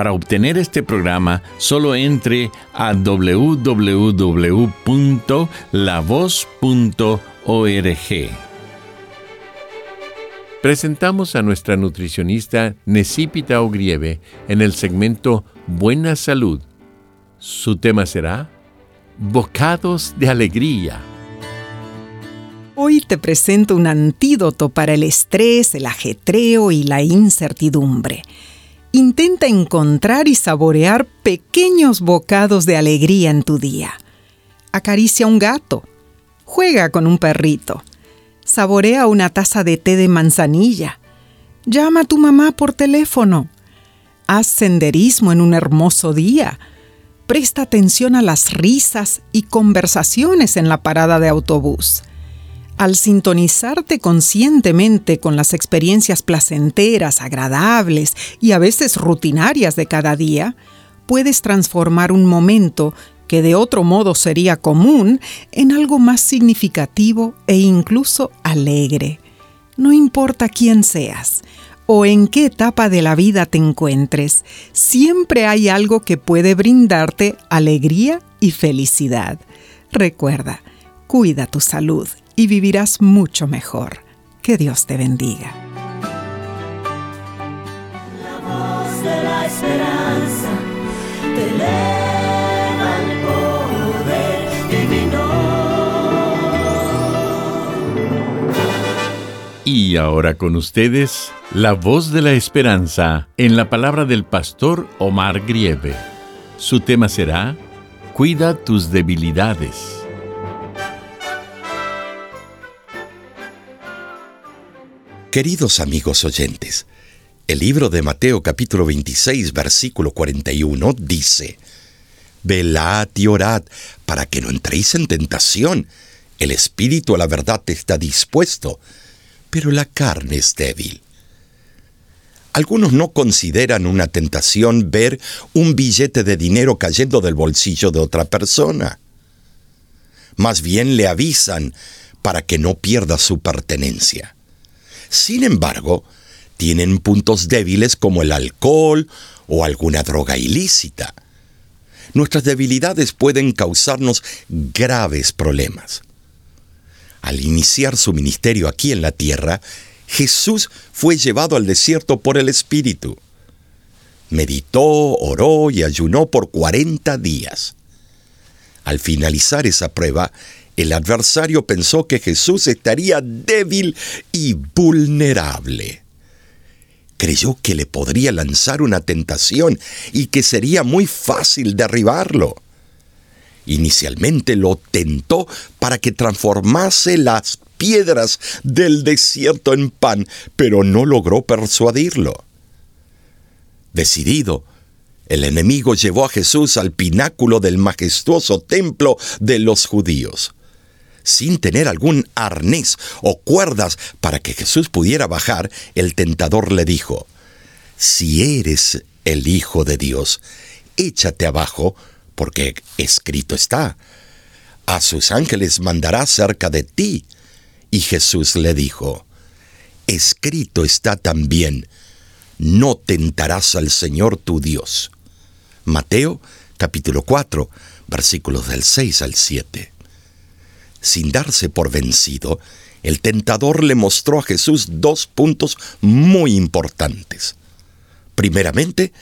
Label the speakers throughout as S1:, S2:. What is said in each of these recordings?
S1: Para obtener este programa, solo entre a www.lavoz.org. Presentamos a nuestra nutricionista Necipita Ogrieve en el segmento Buena Salud. Su tema será Bocados de Alegría.
S2: Hoy te presento un antídoto para el estrés, el ajetreo y la incertidumbre Intenta encontrar y saborear pequeños bocados de alegría en tu día. Acaricia un gato. Juega con un perrito. Saborea una taza de té de manzanilla. Llama a tu mamá por teléfono. Haz senderismo en un hermoso día. Presta atención a las risas y conversaciones en la parada de autobús al sintonizarte conscientemente con las experiencias placenteras, agradables y a veces rutinarias de cada día, puedes transformar un momento que de otro modo sería común en algo más significativo e incluso alegre. No importa quién seas o en qué etapa de la vida te encuentres, siempre hay algo que puede brindarte alegría y felicidad. Recuerda, cuida tu salud y vivirás mucho mejor. Que Dios te bendiga.
S3: La voz de la esperanza te eleva el poder divino.
S1: Y ahora con ustedes, la voz de la esperanza en la palabra del pastor Omar Grieve. Su tema será, Cuida tus debilidades.
S4: Queridos amigos oyentes, el libro de Mateo capítulo 26 versículo 41 dice, Velad y orad para que no entréis en tentación. El espíritu a la verdad está dispuesto, pero la carne es débil. Algunos no consideran una tentación ver un billete de dinero cayendo del bolsillo de otra persona. Más bien le avisan para que no pierda su pertenencia. Sin embargo, tienen puntos débiles como el alcohol o alguna droga ilícita. Nuestras debilidades pueden causarnos graves problemas. Al iniciar su ministerio aquí en la tierra, Jesús fue llevado al desierto por el Espíritu. Meditó, oró y ayunó por 40 días. Al finalizar esa prueba, el adversario pensó que Jesús estaría débil y vulnerable. Creyó que le podría lanzar una tentación y que sería muy fácil derribarlo. Inicialmente lo tentó para que transformase las piedras del desierto en pan, pero no logró persuadirlo. Decidido, el enemigo llevó a Jesús al pináculo del majestuoso templo de los judíos sin tener algún arnés o cuerdas para que Jesús pudiera bajar, el tentador le dijo, Si eres el Hijo de Dios, échate abajo, porque escrito está, a sus ángeles mandará cerca de ti. Y Jesús le dijo, Escrito está también, no tentarás al Señor tu Dios. Mateo capítulo 4, versículos del 6 al 7. Sin darse por vencido, el tentador le mostró a Jesús dos puntos muy importantes. Primeramente,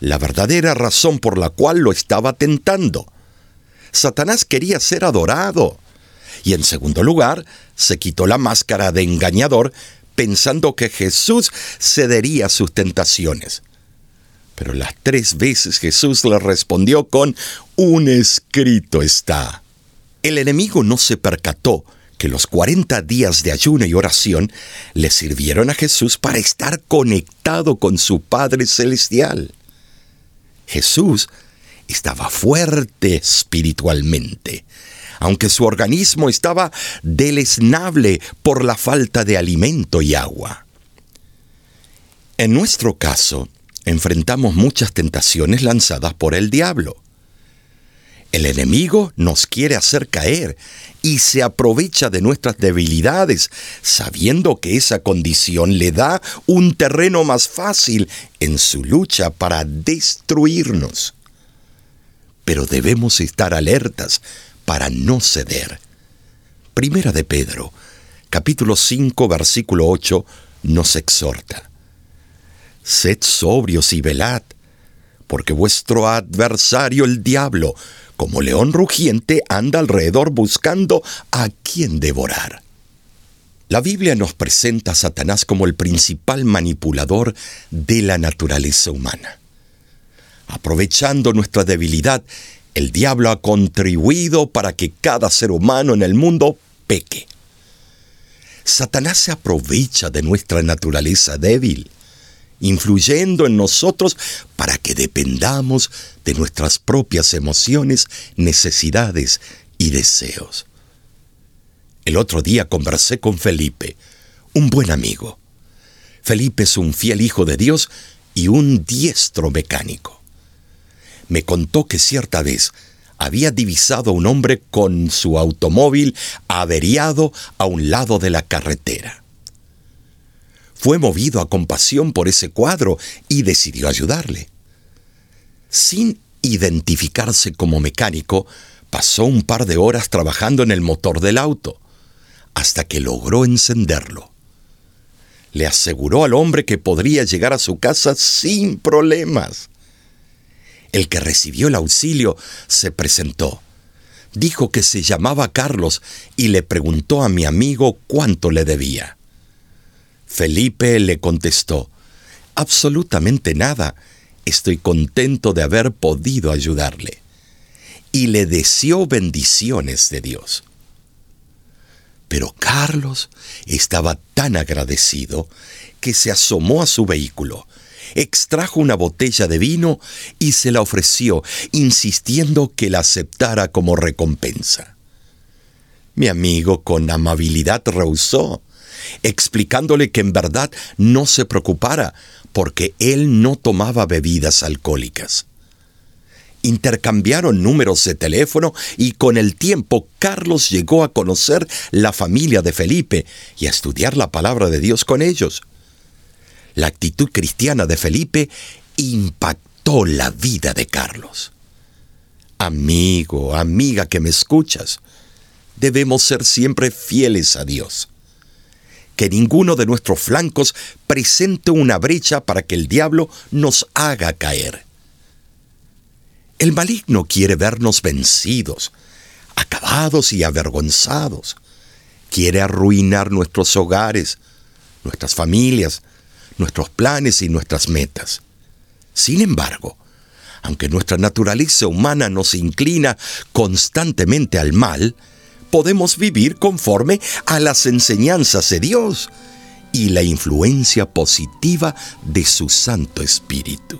S4: la verdadera razón por la cual lo estaba tentando. Satanás quería ser adorado. Y en segundo lugar, se quitó la máscara de engañador pensando que Jesús cedería a sus tentaciones. Pero las tres veces Jesús le respondió con un escrito está. El enemigo no se percató que los 40 días de ayuno y oración le sirvieron a Jesús para estar conectado con su Padre Celestial. Jesús estaba fuerte espiritualmente, aunque su organismo estaba deleznable por la falta de alimento y agua. En nuestro caso, enfrentamos muchas tentaciones lanzadas por el diablo. El enemigo nos quiere hacer caer y se aprovecha de nuestras debilidades, sabiendo que esa condición le da un terreno más fácil en su lucha para destruirnos. Pero debemos estar alertas para no ceder. Primera de Pedro, capítulo 5, versículo 8, nos exhorta. Sed sobrios y velad, porque vuestro adversario el diablo, como león rugiente, anda alrededor buscando a quien devorar. La Biblia nos presenta a Satanás como el principal manipulador de la naturaleza humana. Aprovechando nuestra debilidad, el diablo ha contribuido para que cada ser humano en el mundo peque. Satanás se aprovecha de nuestra naturaleza débil influyendo en nosotros para dependamos de nuestras propias emociones, necesidades y deseos. El otro día conversé con Felipe, un buen amigo. Felipe es un fiel hijo de Dios y un diestro mecánico. Me contó que cierta vez había divisado a un hombre con su automóvil averiado a un lado de la carretera fue movido a compasión por ese cuadro y decidió ayudarle. Sin identificarse como mecánico, pasó un par de horas trabajando en el motor del auto, hasta que logró encenderlo. Le aseguró al hombre que podría llegar a su casa sin problemas. El que recibió el auxilio se presentó. Dijo que se llamaba Carlos y le preguntó a mi amigo cuánto le debía. Felipe le contestó, absolutamente nada, estoy contento de haber podido ayudarle. Y le deseó bendiciones de Dios. Pero Carlos estaba tan agradecido que se asomó a su vehículo, extrajo una botella de vino y se la ofreció, insistiendo que la aceptara como recompensa. Mi amigo con amabilidad rehusó explicándole que en verdad no se preocupara porque él no tomaba bebidas alcohólicas. Intercambiaron números de teléfono y con el tiempo Carlos llegó a conocer la familia de Felipe y a estudiar la palabra de Dios con ellos. La actitud cristiana de Felipe impactó la vida de Carlos. Amigo, amiga que me escuchas, debemos ser siempre fieles a Dios que ninguno de nuestros flancos presente una brecha para que el diablo nos haga caer. El maligno quiere vernos vencidos, acabados y avergonzados. Quiere arruinar nuestros hogares, nuestras familias, nuestros planes y nuestras metas. Sin embargo, aunque nuestra naturaleza humana nos inclina constantemente al mal, podemos vivir conforme a las enseñanzas de Dios y la influencia positiva de su Santo Espíritu.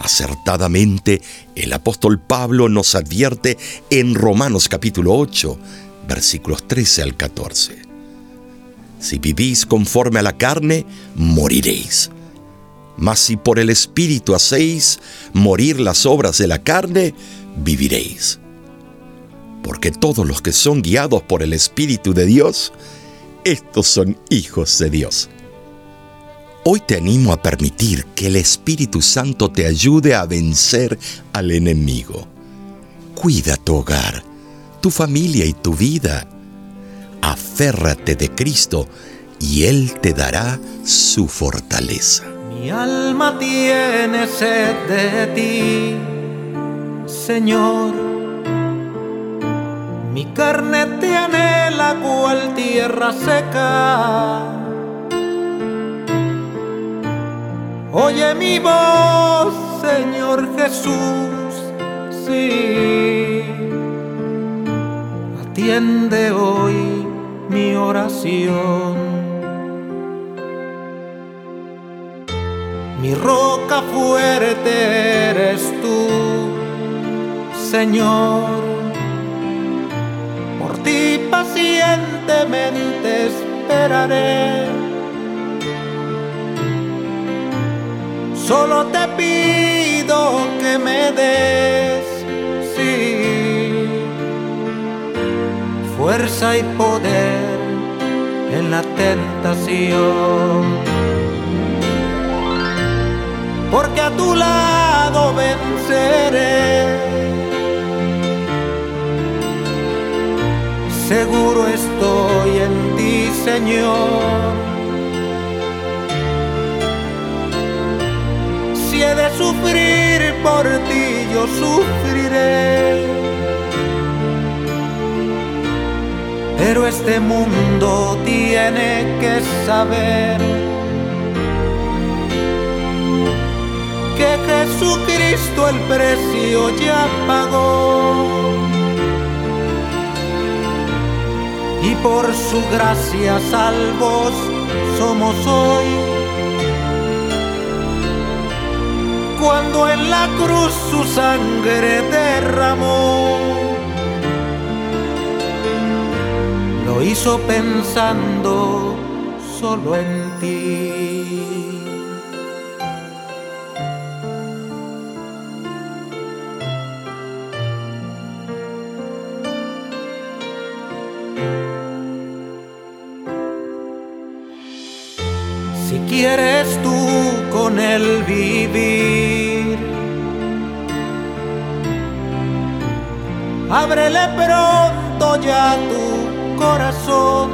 S4: Acertadamente, el apóstol Pablo nos advierte en Romanos capítulo 8, versículos 13 al 14. Si vivís conforme a la carne, moriréis. Mas si por el Espíritu hacéis morir las obras de la carne, viviréis porque todos los que son guiados por el Espíritu de Dios, estos son hijos de Dios. Hoy te animo a permitir que el Espíritu Santo te ayude a vencer al enemigo. Cuida tu hogar, tu familia y tu vida. Aférrate de Cristo y Él te dará su fortaleza.
S3: Mi
S5: alma tiene sed de ti, Señor. Mi carne te anhela cual tierra seca. Oye mi voz, Señor Jesús, sí. Atiende hoy mi oración. Mi roca fuerte eres tú, Señor. Pacientemente esperaré. Solo te pido que me des, sí, fuerza y poder en la tentación porque a tu lado venceré. Seguro estoy en ti, Señor. Si he de sufrir por ti, yo sufriré. Pero este mundo tiene que saber que Jesucristo el precio ya pagó. Y por su gracia salvos somos hoy. Cuando en la cruz su sangre derramó, lo hizo pensando solo en ti. Quieres tú con él vivir. Ábrele pronto ya tu corazón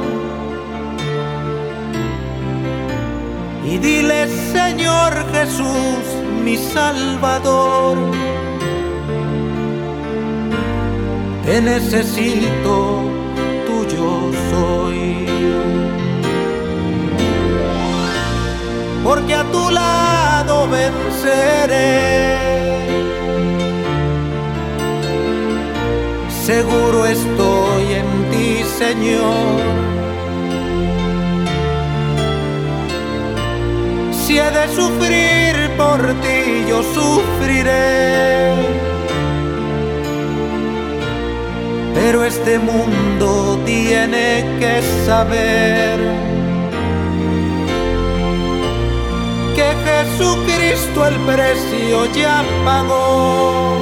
S5: y dile Señor Jesús, mi Salvador, te necesito. Porque a tu lado venceré. Seguro estoy en ti, Señor. Si he de sufrir por ti, yo sufriré. Pero este mundo tiene que saber que Jesucristo el precio ya pagó.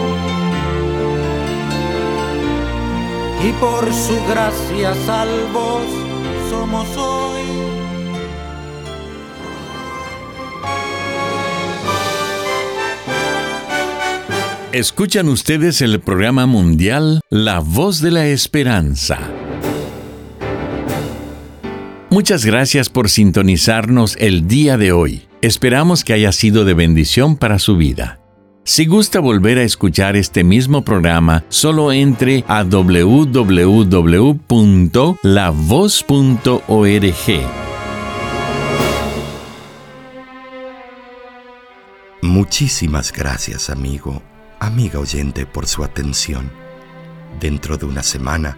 S5: Y por su gracia salvos somos hoy.
S1: Escuchan ustedes el programa mundial La Voz de la Esperanza. Muchas gracias por sintonizarnos el día de hoy. Esperamos que haya sido de bendición para su vida. Si gusta volver a escuchar este mismo programa, solo entre a www.lavoz.org.
S4: Muchísimas gracias, amigo, amiga oyente, por su atención. Dentro de una semana,